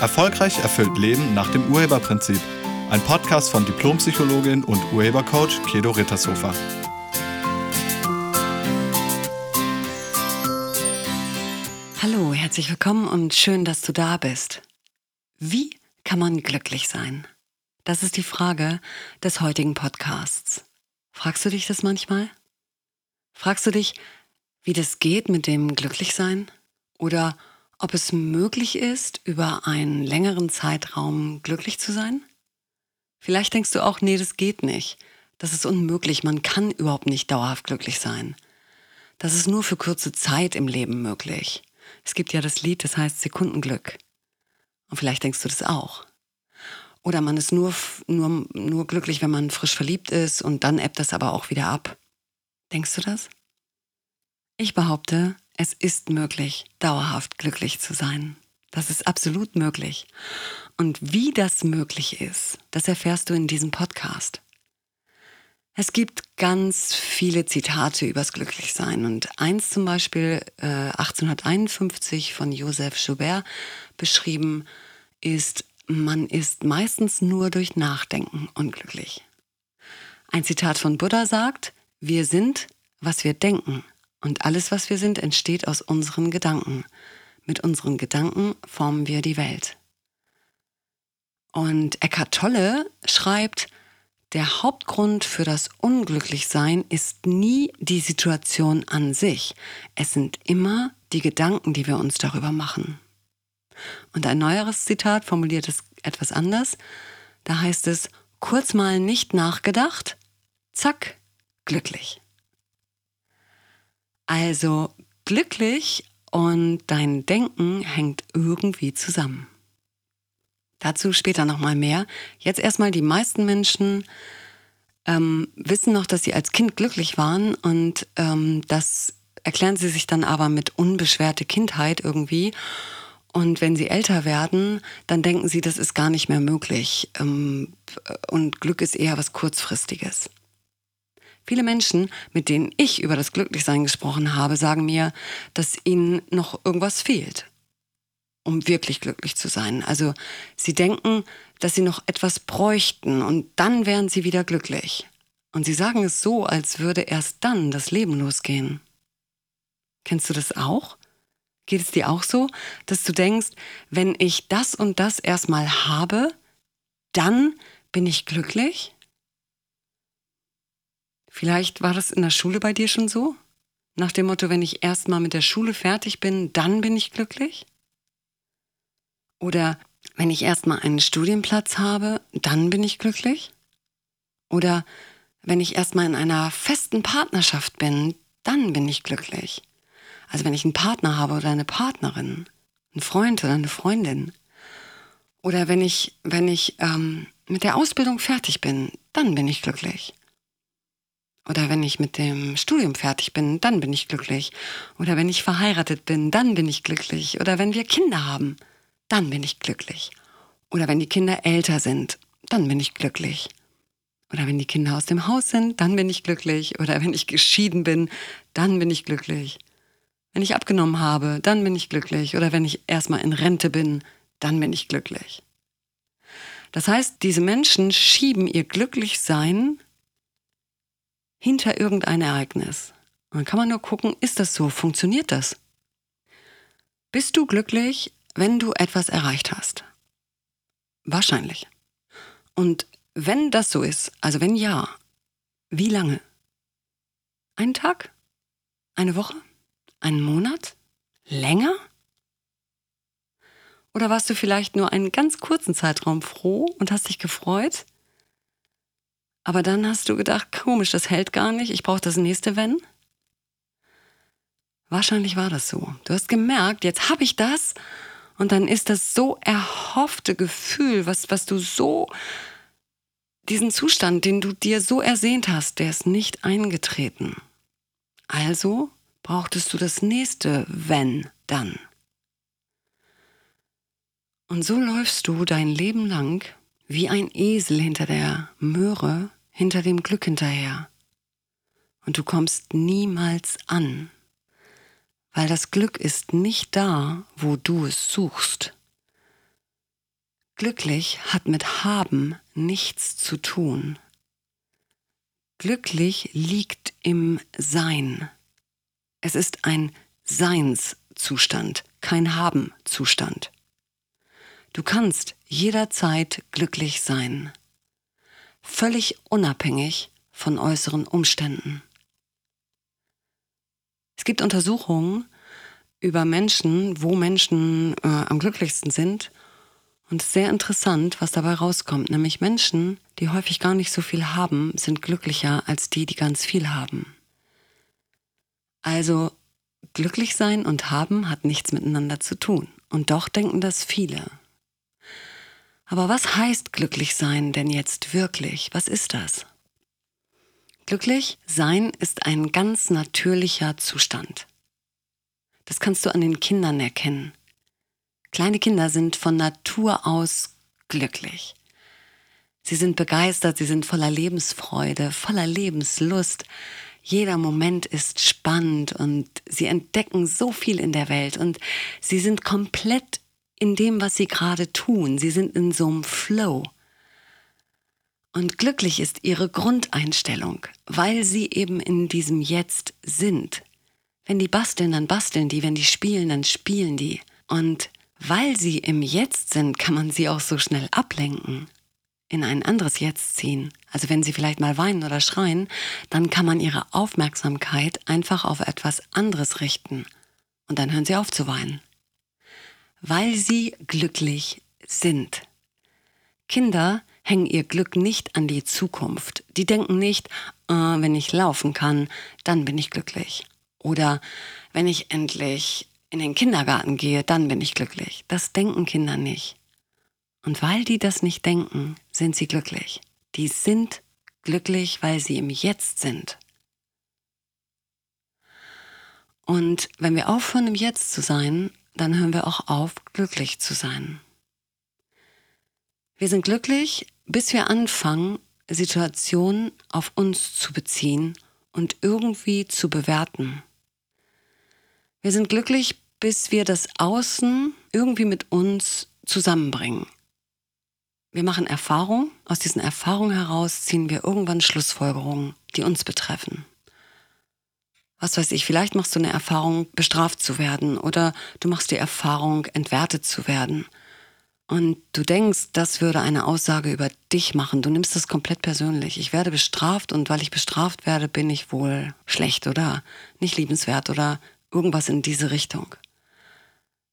Erfolgreich erfüllt Leben nach dem Urheberprinzip. Ein Podcast von Diplompsychologin und Urhebercoach Kedo Rittershofer. Hallo, herzlich willkommen und schön, dass du da bist. Wie kann man glücklich sein? Das ist die Frage des heutigen Podcasts. Fragst du dich das manchmal? Fragst du dich, wie das geht mit dem Glücklichsein? Oder ob es möglich ist, über einen längeren Zeitraum glücklich zu sein? Vielleicht denkst du auch, nee, das geht nicht. Das ist unmöglich. Man kann überhaupt nicht dauerhaft glücklich sein. Das ist nur für kurze Zeit im Leben möglich. Es gibt ja das Lied, das heißt Sekundenglück. Und vielleicht denkst du das auch. Oder man ist nur, nur, nur glücklich, wenn man frisch verliebt ist und dann ebbt das aber auch wieder ab. Denkst du das? Ich behaupte, es ist möglich, dauerhaft glücklich zu sein. Das ist absolut möglich. Und wie das möglich ist, das erfährst du in diesem Podcast. Es gibt ganz viele Zitate übers Glücklichsein und eins zum Beispiel äh, 1851 von Joseph Joubert beschrieben ist, man ist meistens nur durch Nachdenken unglücklich. Ein Zitat von Buddha sagt, wir sind, was wir denken. Und alles, was wir sind, entsteht aus unseren Gedanken. Mit unseren Gedanken formen wir die Welt. Und Eckhart Tolle schreibt, der Hauptgrund für das Unglücklichsein ist nie die Situation an sich. Es sind immer die Gedanken, die wir uns darüber machen. Und ein neueres Zitat formuliert es etwas anders. Da heißt es, kurz mal nicht nachgedacht, zack, glücklich. Also glücklich und dein Denken hängt irgendwie zusammen. Dazu später nochmal mehr. Jetzt erstmal die meisten Menschen ähm, wissen noch, dass sie als Kind glücklich waren und ähm, das erklären sie sich dann aber mit unbeschwerte Kindheit irgendwie. Und wenn sie älter werden, dann denken sie, das ist gar nicht mehr möglich. Ähm, und Glück ist eher was Kurzfristiges. Viele Menschen, mit denen ich über das Glücklichsein gesprochen habe, sagen mir, dass ihnen noch irgendwas fehlt, um wirklich glücklich zu sein. Also sie denken, dass sie noch etwas bräuchten und dann wären sie wieder glücklich. Und sie sagen es so, als würde erst dann das Leben losgehen. Kennst du das auch? Geht es dir auch so, dass du denkst, wenn ich das und das erstmal habe, dann bin ich glücklich? Vielleicht war das in der Schule bei dir schon so? Nach dem Motto, wenn ich erstmal mit der Schule fertig bin, dann bin ich glücklich? Oder wenn ich erstmal einen Studienplatz habe, dann bin ich glücklich? Oder wenn ich erstmal in einer festen Partnerschaft bin, dann bin ich glücklich? Also wenn ich einen Partner habe oder eine Partnerin, einen Freund oder eine Freundin. Oder wenn ich, wenn ich ähm, mit der Ausbildung fertig bin, dann bin ich glücklich. Oder wenn ich mit dem Studium fertig bin, dann bin ich glücklich. Oder wenn ich verheiratet bin, dann bin ich glücklich. Oder wenn wir Kinder haben, dann bin ich glücklich. Oder wenn die Kinder älter sind, dann bin ich glücklich. Oder wenn die Kinder aus dem Haus sind, dann bin ich glücklich. Oder wenn ich geschieden bin, dann bin ich glücklich. Wenn ich abgenommen habe, dann bin ich glücklich. Oder wenn ich erstmal in Rente bin, dann bin ich glücklich. Das heißt, diese Menschen schieben ihr Glücklichsein hinter irgendein Ereignis. Und dann kann man nur gucken, ist das so? Funktioniert das? Bist du glücklich, wenn du etwas erreicht hast? Wahrscheinlich. Und wenn das so ist, also wenn ja, wie lange? Einen Tag? Eine Woche? Einen Monat? Länger? Oder warst du vielleicht nur einen ganz kurzen Zeitraum froh und hast dich gefreut? Aber dann hast du gedacht, komisch, das hält gar nicht, ich brauche das nächste Wenn. Wahrscheinlich war das so. Du hast gemerkt, jetzt habe ich das und dann ist das so erhoffte Gefühl, was, was du so, diesen Zustand, den du dir so ersehnt hast, der ist nicht eingetreten. Also brauchtest du das nächste Wenn dann. Und so läufst du dein Leben lang wie ein Esel hinter der Möhre, hinter dem Glück hinterher. Und du kommst niemals an, weil das Glück ist nicht da, wo du es suchst. Glücklich hat mit haben nichts zu tun. Glücklich liegt im Sein. Es ist ein Seinszustand, kein Haben-Zustand. Du kannst jederzeit glücklich sein, völlig unabhängig von äußeren Umständen. Es gibt Untersuchungen über Menschen, wo Menschen äh, am glücklichsten sind. Und sehr interessant, was dabei rauskommt. Nämlich Menschen, die häufig gar nicht so viel haben, sind glücklicher als die, die ganz viel haben. Also glücklich sein und haben hat nichts miteinander zu tun. Und doch denken das viele. Aber was heißt glücklich sein denn jetzt wirklich? Was ist das? Glücklich sein ist ein ganz natürlicher Zustand. Das kannst du an den Kindern erkennen. Kleine Kinder sind von Natur aus glücklich. Sie sind begeistert, sie sind voller Lebensfreude, voller Lebenslust. Jeder Moment ist spannend und sie entdecken so viel in der Welt und sie sind komplett in dem, was sie gerade tun. Sie sind in so einem Flow. Und glücklich ist ihre Grundeinstellung, weil sie eben in diesem Jetzt sind. Wenn die basteln, dann basteln die, wenn die spielen, dann spielen die. Und weil sie im Jetzt sind, kann man sie auch so schnell ablenken, in ein anderes Jetzt ziehen. Also wenn sie vielleicht mal weinen oder schreien, dann kann man ihre Aufmerksamkeit einfach auf etwas anderes richten. Und dann hören sie auf zu weinen weil sie glücklich sind. Kinder hängen ihr Glück nicht an die Zukunft. Die denken nicht, äh, wenn ich laufen kann, dann bin ich glücklich. Oder wenn ich endlich in den Kindergarten gehe, dann bin ich glücklich. Das denken Kinder nicht. Und weil die das nicht denken, sind sie glücklich. Die sind glücklich, weil sie im Jetzt sind. Und wenn wir aufhören, im Jetzt zu sein, dann hören wir auch auf, glücklich zu sein. Wir sind glücklich, bis wir anfangen, Situationen auf uns zu beziehen und irgendwie zu bewerten. Wir sind glücklich, bis wir das Außen irgendwie mit uns zusammenbringen. Wir machen Erfahrungen, aus diesen Erfahrungen heraus ziehen wir irgendwann Schlussfolgerungen, die uns betreffen was weiß ich, vielleicht machst du eine Erfahrung, bestraft zu werden oder du machst die Erfahrung, entwertet zu werden. Und du denkst, das würde eine Aussage über dich machen. Du nimmst das komplett persönlich. Ich werde bestraft und weil ich bestraft werde, bin ich wohl schlecht oder nicht liebenswert oder irgendwas in diese Richtung.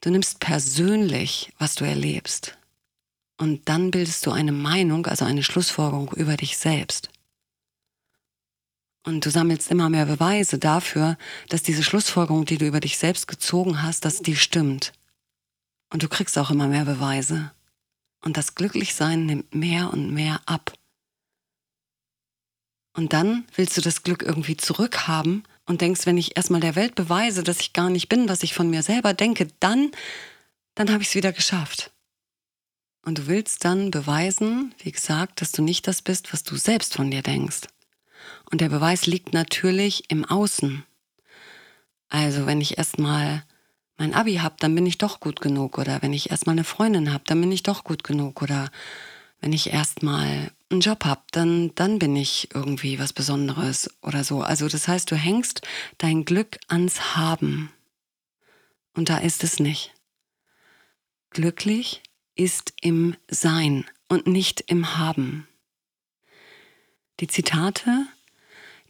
Du nimmst persönlich, was du erlebst. Und dann bildest du eine Meinung, also eine Schlussfolgerung über dich selbst. Und du sammelst immer mehr Beweise dafür, dass diese Schlussfolgerung, die du über dich selbst gezogen hast, dass die stimmt. Und du kriegst auch immer mehr Beweise. Und das Glücklichsein nimmt mehr und mehr ab. Und dann willst du das Glück irgendwie zurückhaben und denkst, wenn ich erstmal der Welt beweise, dass ich gar nicht bin, was ich von mir selber denke, dann, dann habe ich es wieder geschafft. Und du willst dann beweisen, wie gesagt, dass du nicht das bist, was du selbst von dir denkst. Und der Beweis liegt natürlich im Außen. Also wenn ich erstmal mein Abi habe, dann bin ich doch gut genug. Oder wenn ich erstmal eine Freundin habe, dann bin ich doch gut genug. Oder wenn ich erstmal einen Job habe, dann, dann bin ich irgendwie was Besonderes oder so. Also das heißt, du hängst dein Glück ans Haben. Und da ist es nicht. Glücklich ist im Sein und nicht im Haben. Die Zitate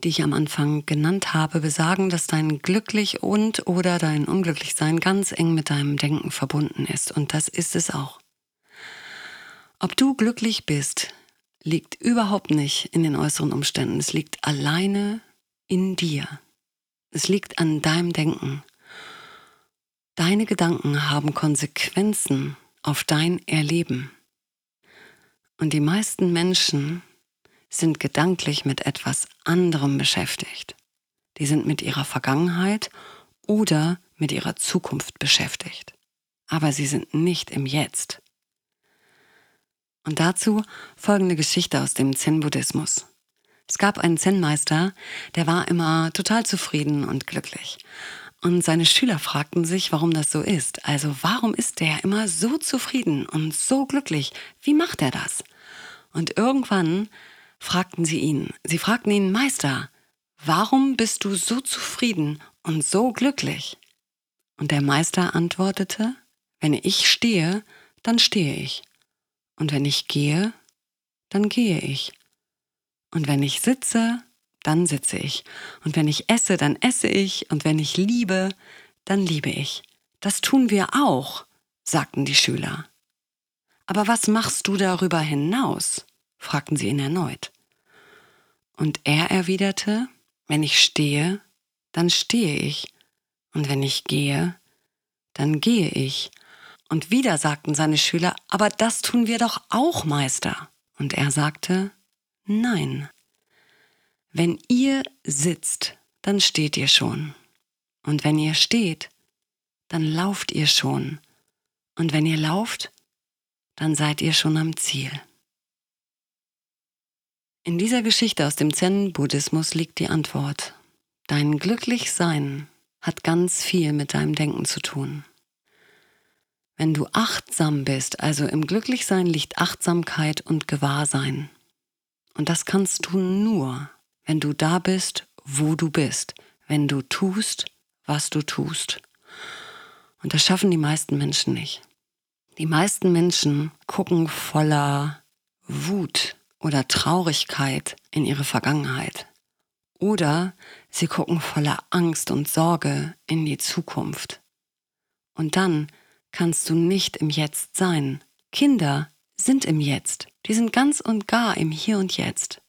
die ich am Anfang genannt habe, besagen, dass dein glücklich und oder dein Unglücklichsein ganz eng mit deinem Denken verbunden ist. Und das ist es auch. Ob du glücklich bist, liegt überhaupt nicht in den äußeren Umständen. Es liegt alleine in dir. Es liegt an deinem Denken. Deine Gedanken haben Konsequenzen auf dein Erleben. Und die meisten Menschen sind gedanklich mit etwas anderem beschäftigt. Die sind mit ihrer Vergangenheit oder mit ihrer Zukunft beschäftigt. Aber sie sind nicht im Jetzt. Und dazu folgende Geschichte aus dem Zen-Buddhismus. Es gab einen Zen-Meister, der war immer total zufrieden und glücklich. Und seine Schüler fragten sich, warum das so ist. Also warum ist der immer so zufrieden und so glücklich? Wie macht er das? Und irgendwann fragten sie ihn, sie fragten ihn, Meister, warum bist du so zufrieden und so glücklich? Und der Meister antwortete, wenn ich stehe, dann stehe ich. Und wenn ich gehe, dann gehe ich. Und wenn ich sitze, dann sitze ich. Und wenn ich esse, dann esse ich. Und wenn ich liebe, dann liebe ich. Das tun wir auch, sagten die Schüler. Aber was machst du darüber hinaus? Fragten sie ihn erneut. Und er erwiderte, wenn ich stehe, dann stehe ich, und wenn ich gehe, dann gehe ich. Und wieder sagten seine Schüler, aber das tun wir doch auch, Meister. Und er sagte, nein. Wenn ihr sitzt, dann steht ihr schon. Und wenn ihr steht, dann lauft ihr schon. Und wenn ihr lauft, dann seid ihr schon am Ziel. In dieser Geschichte aus dem Zen-Buddhismus liegt die Antwort. Dein Glücklichsein hat ganz viel mit deinem Denken zu tun. Wenn du achtsam bist, also im Glücklichsein liegt Achtsamkeit und Gewahrsein. Und das kannst du nur, wenn du da bist, wo du bist, wenn du tust, was du tust. Und das schaffen die meisten Menschen nicht. Die meisten Menschen gucken voller Wut oder Traurigkeit in ihre Vergangenheit. Oder sie gucken voller Angst und Sorge in die Zukunft. Und dann kannst du nicht im Jetzt sein. Kinder sind im Jetzt. Die sind ganz und gar im Hier und Jetzt.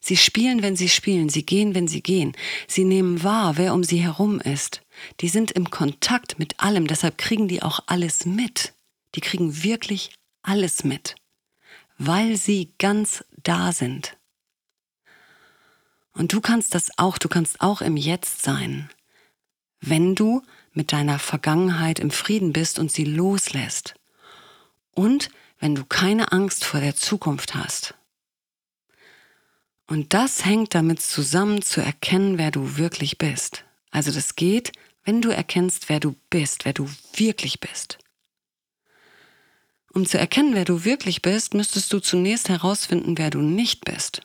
Sie spielen, wenn sie spielen, sie gehen, wenn sie gehen. Sie nehmen wahr, wer um sie herum ist. Die sind im Kontakt mit allem, deshalb kriegen die auch alles mit. Die kriegen wirklich alles mit, weil sie ganz da sind. Und du kannst das auch, du kannst auch im Jetzt sein, wenn du mit deiner Vergangenheit im Frieden bist und sie loslässt. Und wenn du keine Angst vor der Zukunft hast. Und das hängt damit zusammen, zu erkennen, wer du wirklich bist. Also das geht, wenn du erkennst, wer du bist, wer du wirklich bist. Um zu erkennen, wer du wirklich bist, müsstest du zunächst herausfinden, wer du nicht bist.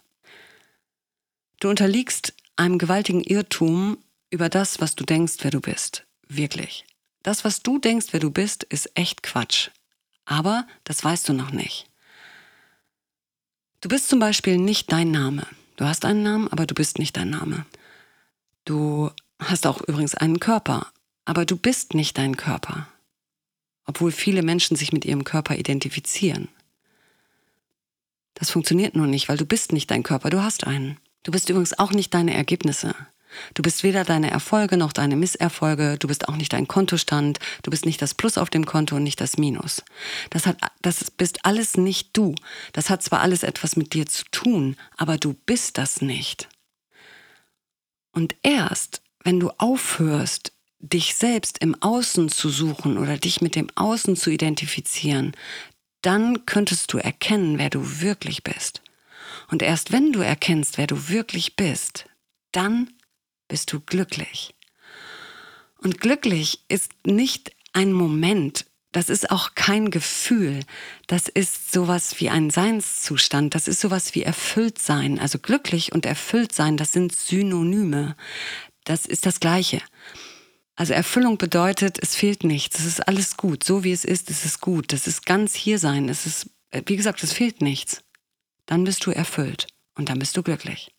Du unterliegst einem gewaltigen Irrtum über das, was du denkst, wer du bist. Wirklich. Das, was du denkst, wer du bist, ist echt Quatsch. Aber das weißt du noch nicht. Du bist zum Beispiel nicht dein Name. Du hast einen Namen, aber du bist nicht dein Name. Du hast auch übrigens einen Körper, aber du bist nicht dein Körper. Obwohl viele Menschen sich mit ihrem Körper identifizieren. Das funktioniert nur nicht, weil du bist nicht dein Körper, du hast einen. Du bist übrigens auch nicht deine Ergebnisse. Du bist weder deine Erfolge noch deine Misserfolge, du bist auch nicht dein Kontostand, du bist nicht das Plus auf dem Konto und nicht das Minus. Das hat, das bist alles nicht du. Das hat zwar alles etwas mit dir zu tun, aber du bist das nicht. Und erst, wenn du aufhörst, dich selbst im Außen zu suchen oder dich mit dem Außen zu identifizieren, dann könntest du erkennen, wer du wirklich bist. Und erst wenn du erkennst, wer du wirklich bist, dann bist du glücklich. Und glücklich ist nicht ein Moment, das ist auch kein Gefühl, das ist sowas wie ein Seinszustand, das ist sowas wie erfüllt sein. Also glücklich und erfüllt sein, das sind Synonyme. Das ist das Gleiche. Also Erfüllung bedeutet, es fehlt nichts, es ist alles gut, so wie es ist, es ist gut, das ist ganz hier sein, es ist, wie gesagt, es fehlt nichts. Dann bist du erfüllt und dann bist du glücklich.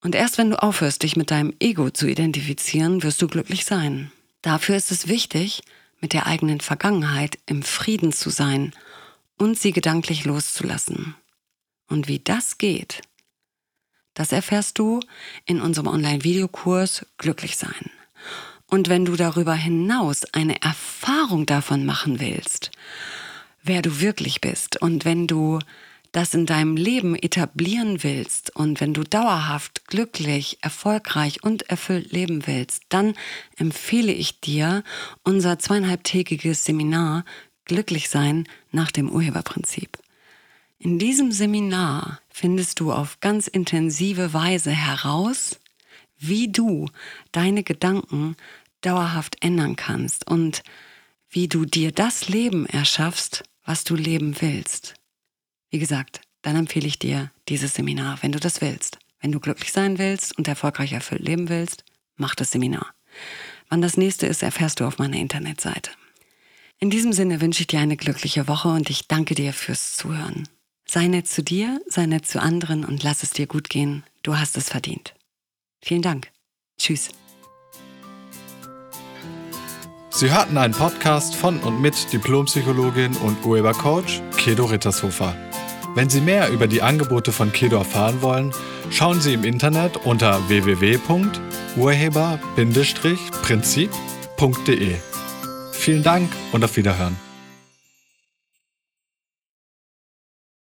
Und erst wenn du aufhörst, dich mit deinem Ego zu identifizieren, wirst du glücklich sein. Dafür ist es wichtig, mit der eigenen Vergangenheit im Frieden zu sein und sie gedanklich loszulassen. Und wie das geht, das erfährst du in unserem Online-Videokurs Glücklich sein. Und wenn du darüber hinaus eine Erfahrung davon machen willst, wer du wirklich bist und wenn du das in deinem Leben etablieren willst und wenn du dauerhaft glücklich, erfolgreich und erfüllt leben willst, dann empfehle ich dir unser zweieinhalbtägiges Seminar Glücklich sein nach dem Urheberprinzip. In diesem Seminar findest du auf ganz intensive Weise heraus, wie du deine Gedanken dauerhaft ändern kannst und wie du dir das Leben erschaffst, was du leben willst. Wie gesagt, dann empfehle ich dir dieses Seminar, wenn du das willst. Wenn du glücklich sein willst und erfolgreich erfüllt leben willst, mach das Seminar. Wann das nächste ist, erfährst du auf meiner Internetseite. In diesem Sinne wünsche ich dir eine glückliche Woche und ich danke dir fürs Zuhören. Sei nett zu dir, sei nett zu anderen und lass es dir gut gehen. Du hast es verdient. Vielen Dank. Tschüss. Sie hörten einen Podcast von und mit Diplompsychologin und Urhebercoach Kedo Rittershofer. Wenn Sie mehr über die Angebote von Kedo erfahren wollen, schauen Sie im Internet unter www.urheber-prinzip.de. Vielen Dank und auf Wiederhören.